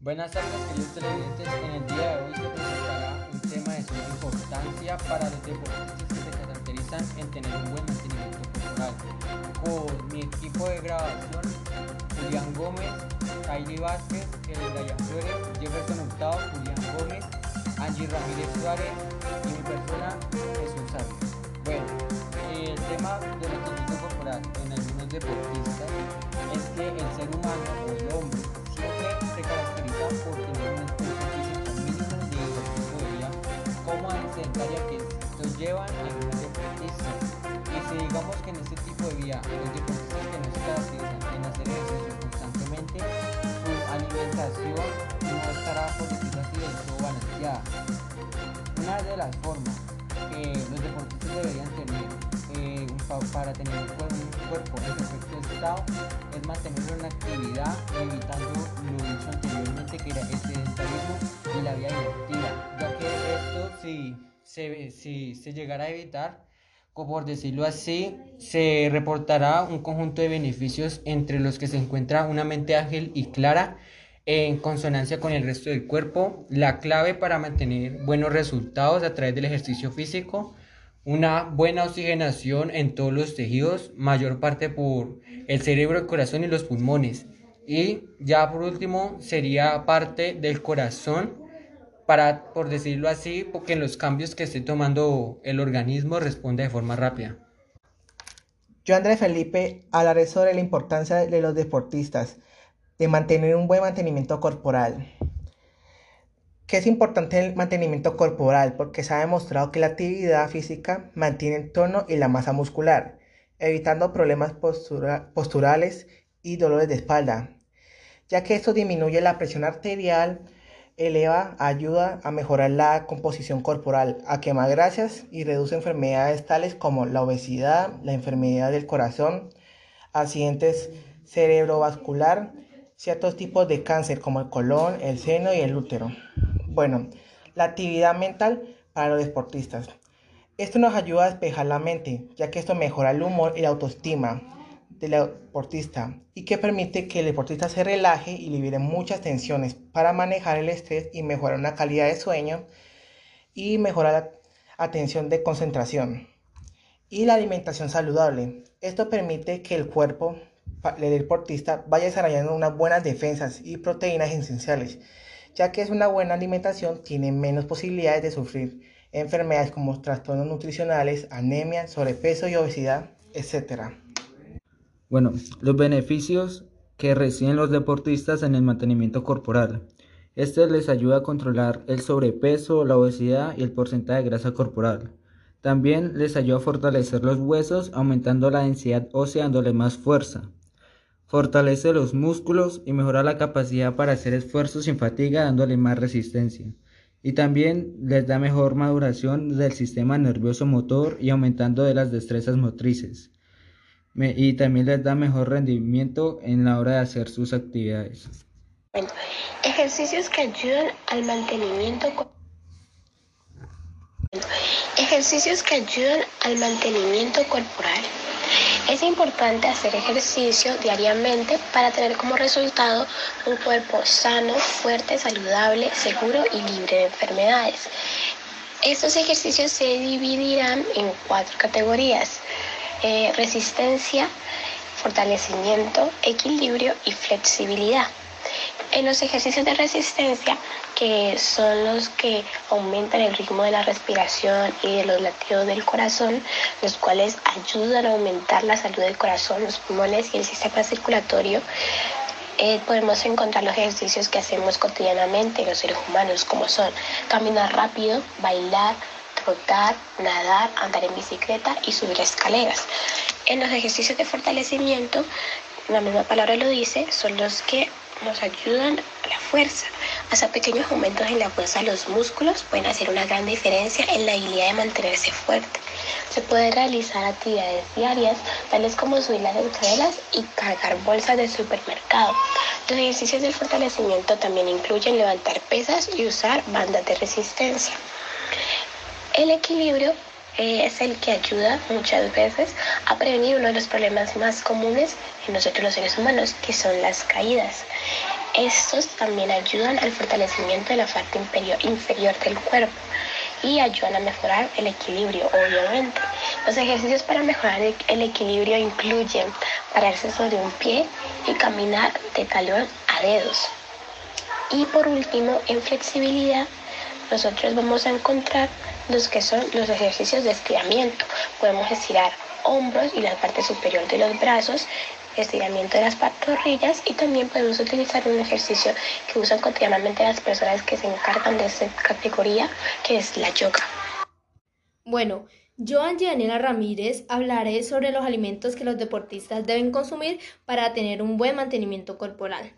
Buenas tardes, queridos televidentes. En el día de hoy se presentará un tema de suma importancia para los deportistas que se caracterizan en tener un buen mantenimiento corporal. Con mi equipo de grabación, Julián Gómez, Kylie Vázquez, Dayan Flores, Jefferson Hurtado, Julián Gómez, Angie Ramírez Suárez y mi persona, Jesús Sánchez. Bueno, el tema del mantenimiento corporal en algunos deportistas sedentaria que los llevan a algunos deportistas. Y si digamos que en este tipo de vida los deportistas que no se caracterizan en hacer ejercicio constantemente, su alimentación no estará, por decirlo así, del todo balanceada. Una de las formas que los deportistas deberían tener eh, para tener un, cuerpo en perfecto estado es mantener una actividad evitando lo dicho anteriormente que era el sedentarismo y la vida si se, si llegara a evitar por decirlo así, se reportará un conjunto de beneficios entre los que se encuentra una mente ágil y clara en consonancia con el resto del cuerpo, la clave para mantener buenos resultados a través del ejercicio físico, una buena oxigenación en todos los tejidos, mayor parte por el cerebro, el corazón y los pulmones. Y ya por último sería parte del corazón para, por decirlo así, porque en los cambios que esté tomando el organismo responde de forma rápida. Yo, Andrés Felipe, hablaré sobre la importancia de los deportistas, de mantener un buen mantenimiento corporal que es importante el mantenimiento corporal porque se ha demostrado que la actividad física mantiene el tono y la masa muscular, evitando problemas posturales y dolores de espalda, ya que esto disminuye la presión arterial, eleva, ayuda a mejorar la composición corporal, a quemar grasas y reduce enfermedades tales como la obesidad, la enfermedad del corazón, accidentes cerebrovascular, ciertos tipos de cáncer como el colon, el seno y el útero. Bueno, la actividad mental para los deportistas. Esto nos ayuda a despejar la mente, ya que esto mejora el humor y la autoestima del deportista y que permite que el deportista se relaje y libere muchas tensiones para manejar el estrés y mejorar una calidad de sueño y mejorar la atención de concentración. Y la alimentación saludable. Esto permite que el cuerpo del deportista vaya desarrollando unas buenas defensas y proteínas esenciales ya que es una buena alimentación, tiene menos posibilidades de sufrir enfermedades como trastornos nutricionales, anemia, sobrepeso y obesidad, etc. Bueno, los beneficios que reciben los deportistas en el mantenimiento corporal. Este les ayuda a controlar el sobrepeso, la obesidad y el porcentaje de grasa corporal. También les ayuda a fortalecer los huesos, aumentando la densidad ósea, dándole más fuerza. Fortalece los músculos y mejora la capacidad para hacer esfuerzos sin fatiga dándole más resistencia. Y también les da mejor maduración del sistema nervioso motor y aumentando de las destrezas motrices. Y también les da mejor rendimiento en la hora de hacer sus actividades. ejercicios que ayudan al mantenimiento ejercicios que ayudan al mantenimiento corporal es importante hacer ejercicio diariamente para tener como resultado un cuerpo sano, fuerte, saludable, seguro y libre de enfermedades. Estos ejercicios se dividirán en cuatro categorías. Eh, resistencia, fortalecimiento, equilibrio y flexibilidad. En los ejercicios de resistencia, que son los que aumentan el ritmo de la respiración y de los latidos del corazón, los cuales ayudan a aumentar la salud del corazón, los pulmones y el sistema circulatorio, eh, podemos encontrar los ejercicios que hacemos cotidianamente los seres humanos, como son caminar rápido, bailar, trotar, nadar, andar en bicicleta y subir escaleras. En los ejercicios de fortalecimiento, la misma palabra lo dice, son los que nos ayudan a la fuerza. Hasta pequeños aumentos en la fuerza de los músculos pueden hacer una gran diferencia en la habilidad de mantenerse fuerte. Se pueden realizar actividades diarias, tales como subir las escaleras y cargar bolsas de supermercado. Los ejercicios de fortalecimiento también incluyen levantar pesas y usar bandas de resistencia. El equilibrio eh, es el que ayuda muchas veces a prevenir uno de los problemas más comunes en nosotros los seres humanos, que son las caídas. Estos también ayudan al fortalecimiento de la parte inferior del cuerpo y ayudan a mejorar el equilibrio, obviamente. Los ejercicios para mejorar el equilibrio incluyen pararse sobre un pie y caminar de talón a dedos. Y por último, en flexibilidad, nosotros vamos a encontrar los que son los ejercicios de estiramiento. Podemos estirar hombros y la parte superior de los brazos, estiramiento de las pantorrillas y también podemos utilizar un ejercicio que usan cotidianamente las personas que se encargan de esta categoría, que es la yoga. Bueno, yo, Daniela Ramírez, hablaré sobre los alimentos que los deportistas deben consumir para tener un buen mantenimiento corporal.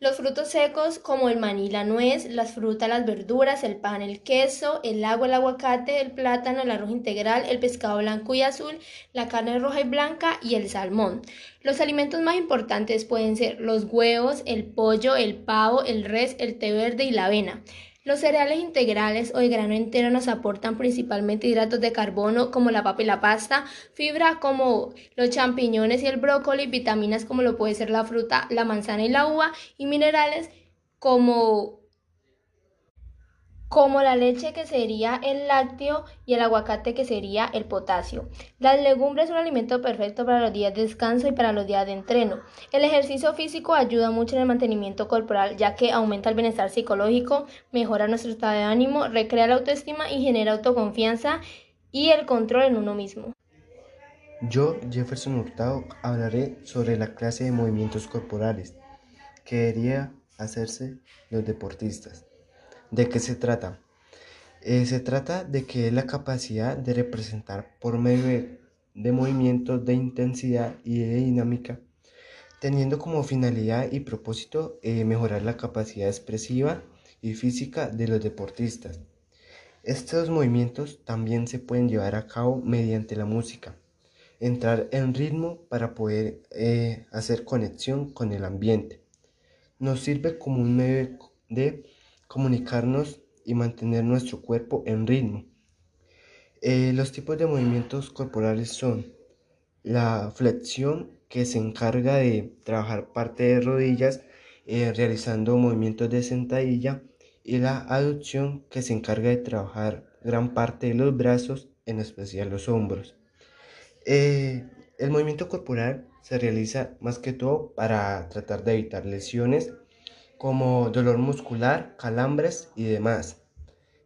Los frutos secos como el maní, la nuez, las frutas, las verduras, el pan, el queso, el agua, el aguacate, el plátano, el arroz integral, el pescado blanco y azul, la carne roja y blanca y el salmón. Los alimentos más importantes pueden ser los huevos, el pollo, el pavo, el res, el té verde y la avena. Los cereales integrales o de grano entero nos aportan principalmente hidratos de carbono como la papa y la pasta, fibra como los champiñones y el brócoli, vitaminas como lo puede ser la fruta, la manzana y la uva y minerales como como la leche que sería el lácteo y el aguacate que sería el potasio. Las legumbres son un alimento perfecto para los días de descanso y para los días de entreno. El ejercicio físico ayuda mucho en el mantenimiento corporal ya que aumenta el bienestar psicológico, mejora nuestro estado de ánimo, recrea la autoestima y genera autoconfianza y el control en uno mismo. Yo, Jefferson Hurtado, hablaré sobre la clase de movimientos corporales que debería hacerse los deportistas. ¿De qué se trata? Eh, se trata de que es la capacidad de representar por medio de, movimientos de intensidad y dinámica, teniendo como finalidad y propósito eh, mejorar la capacidad expresiva y física de los deportistas. Estos movimientos también se pueden llevar a cabo mediante la música, entrar en ritmo para poder eh, hacer conexión con el ambiente. Nos sirve como un medio de comunicarnos y mantener nuestro cuerpo en ritmo. Eh, los tipos de movimientos corporales son la flexión, que se encarga de trabajar parte de rodillas eh, realizando movimientos de sentadilla, y la aducción, que se encarga de trabajar gran parte de los brazos, en especial los hombros. Eh, el movimiento corporal se realiza más que todo para tratar de evitar lesiones como dolor muscular, calambres y demás.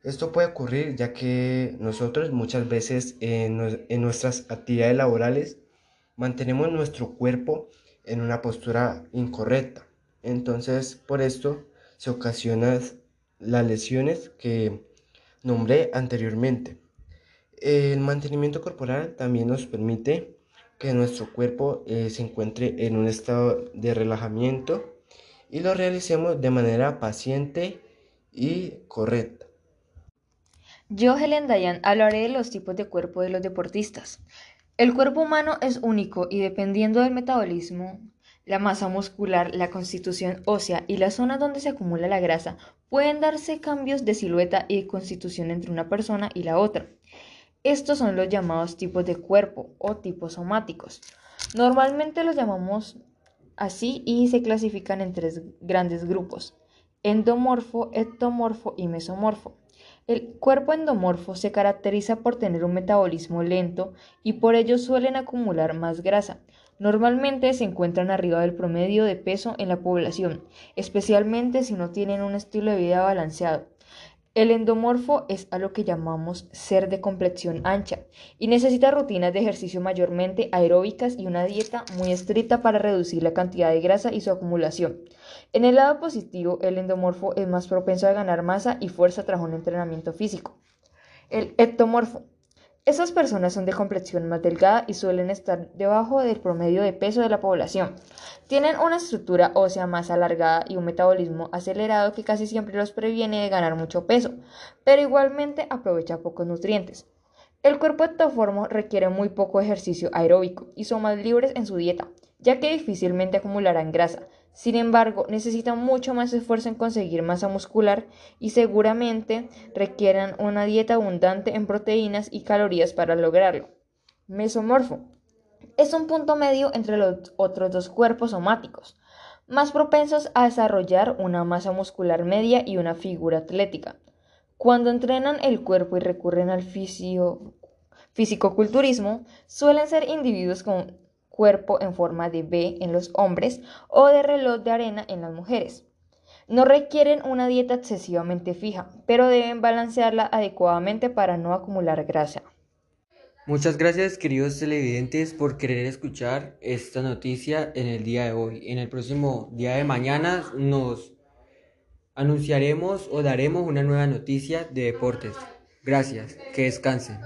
Esto puede ocurrir ya que nosotros muchas veces en, nuestras actividades laborales mantenemos nuestro cuerpo en una postura incorrecta. Entonces, por esto se ocasionan las lesiones que nombré anteriormente. El mantenimiento corporal también nos permite que nuestro cuerpo eh, se encuentre en un estado de relajamiento y lo realicemos de manera paciente y correcta. Yo, Helen Dayan, hablaré de los tipos de cuerpo de los deportistas. El cuerpo humano es único y dependiendo del metabolismo, la masa muscular, la constitución ósea y la zona donde se acumula la grasa, pueden darse cambios de silueta y constitución entre una persona y la otra. Estos son los llamados tipos de cuerpo o tipos somáticos. Normalmente los llamamos así y se clasifican en tres grandes grupos, endomorfo, ectomorfo y mesomorfo. El cuerpo endomorfo se caracteriza por tener un metabolismo lento y por ello suelen acumular más grasa. Normalmente se encuentran arriba del promedio de peso en la población, especialmente si no tienen un estilo de vida balanceado. El endomorfo es a lo que llamamos ser de complexión ancha y necesita rutinas de ejercicio mayormente aeróbicas y una dieta muy estricta para reducir la cantidad de grasa y su acumulación. En el lado positivo, el endomorfo es más propenso a ganar masa y fuerza tras un entrenamiento físico. El ectomorfo esas personas son de complexión más delgada y suelen estar debajo del promedio de peso de la población. Tienen una estructura ósea más alargada y un metabolismo acelerado que casi siempre los previene de ganar mucho peso, pero igualmente aprovecha pocos nutrientes. El cuerpo ectoformo requiere muy poco ejercicio aeróbico y son más libres en su dieta, ya que difícilmente acumularán grasa, sin embargo, necesitan mucho más esfuerzo en conseguir masa muscular y seguramente requieran una dieta abundante en proteínas y calorías para lograrlo. Mesomorfo. Es un punto medio entre los otros dos cuerpos somáticos. más propensos a desarrollar una masa muscular media y una figura atlética. Cuando entrenan el cuerpo y recurren al fisicoculturismo, suelen ser individuos con cuerpo en forma de B en los hombres o de reloj de arena en las mujeres. No requieren una dieta excesivamente fija, pero deben balancearla adecuadamente para no acumular grasa. Muchas gracias queridos televidentes por querer escuchar esta noticia en el día de hoy. En el próximo día de mañana nos anunciaremos o daremos una nueva noticia de deportes. Gracias, que descansen.